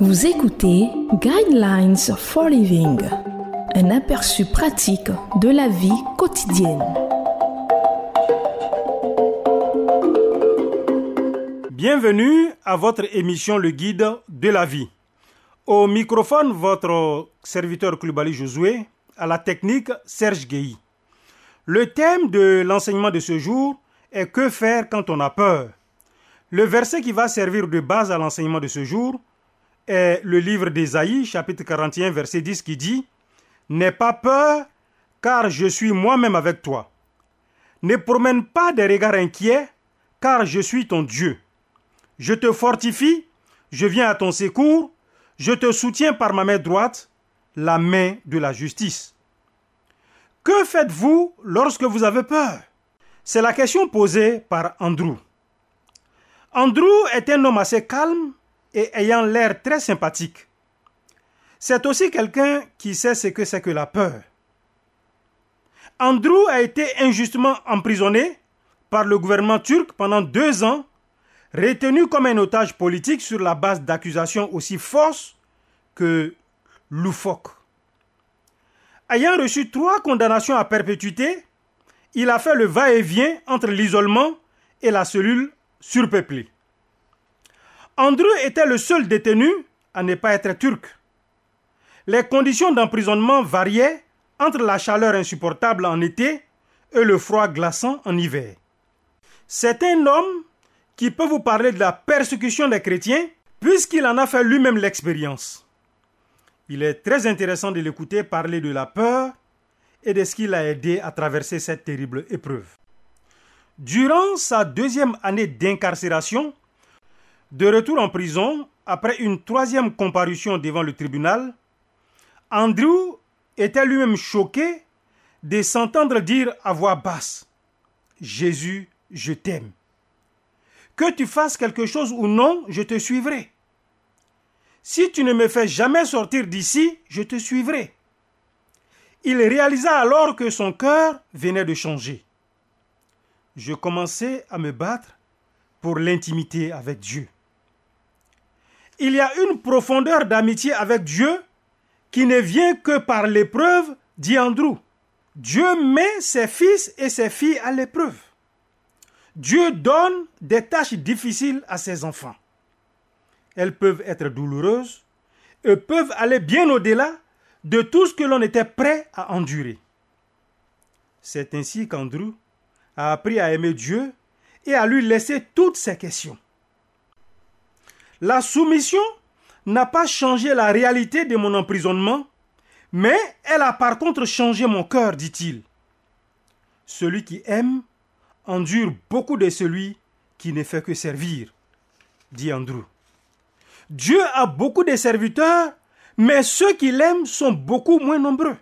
Vous écoutez Guidelines for Living, un aperçu pratique de la vie quotidienne. Bienvenue à votre émission Le Guide de la vie. Au microphone, votre serviteur Klubali Josué, à la technique Serge Gueye. Le thème de l'enseignement de ce jour est Que faire quand on a peur? Le verset qui va servir de base à l'enseignement de ce jour est le livre d'Ésaïe, chapitre 41, verset 10, qui dit N'aie pas peur, car je suis moi-même avec toi. Ne promène pas des regards inquiets, car je suis ton Dieu. Je te fortifie, je viens à ton secours, je te soutiens par ma main droite, la main de la justice. Que faites-vous lorsque vous avez peur? C'est la question posée par Andrew. Andrew est un homme assez calme et ayant l'air très sympathique. C'est aussi quelqu'un qui sait ce que c'est que la peur. Andrew a été injustement emprisonné par le gouvernement turc pendant deux ans, retenu comme un otage politique sur la base d'accusations aussi fausses que loufoques. Ayant reçu trois condamnations à perpétuité, il a fait le va-et-vient entre l'isolement et la cellule surpeuplée. Andrew était le seul détenu à ne pas être turc. Les conditions d'emprisonnement variaient entre la chaleur insupportable en été et le froid glaçant en hiver. C'est un homme qui peut vous parler de la persécution des chrétiens puisqu'il en a fait lui-même l'expérience. Il est très intéressant de l'écouter parler de la peur et de ce qui l'a aidé à traverser cette terrible épreuve. Durant sa deuxième année d'incarcération, de retour en prison, après une troisième comparution devant le tribunal, Andrew était lui-même choqué de s'entendre dire à voix basse Jésus, je t'aime. Que tu fasses quelque chose ou non, je te suivrai. Si tu ne me fais jamais sortir d'ici, je te suivrai. Il réalisa alors que son cœur venait de changer. Je commençais à me battre pour l'intimité avec Dieu il y a une profondeur d'amitié avec Dieu qui ne vient que par l'épreuve, dit Andrew. Dieu met ses fils et ses filles à l'épreuve. Dieu donne des tâches difficiles à ses enfants. Elles peuvent être douloureuses et peuvent aller bien au-delà de tout ce que l'on était prêt à endurer. C'est ainsi qu'Andrew a appris à aimer Dieu et à lui laisser toutes ses questions. La soumission n'a pas changé la réalité de mon emprisonnement, mais elle a par contre changé mon cœur, dit-il. Celui qui aime endure beaucoup de celui qui ne fait que servir, dit Andrew. Dieu a beaucoup de serviteurs, mais ceux qui l'aiment sont beaucoup moins nombreux.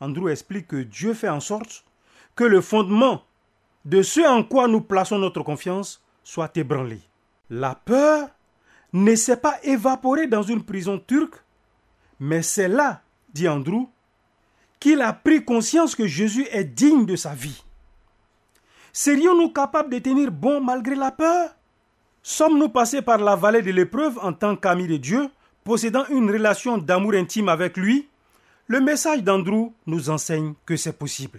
Andrew explique que Dieu fait en sorte que le fondement de ce en quoi nous plaçons notre confiance soit ébranlé. La peur ne s'est pas évaporée dans une prison turque, mais c'est là, dit Andrew, qu'il a pris conscience que Jésus est digne de sa vie. Serions-nous capables de tenir bon malgré la peur? Sommes-nous passés par la vallée de l'épreuve en tant qu'amis de Dieu, possédant une relation d'amour intime avec lui? Le message d'Andrew nous enseigne que c'est possible.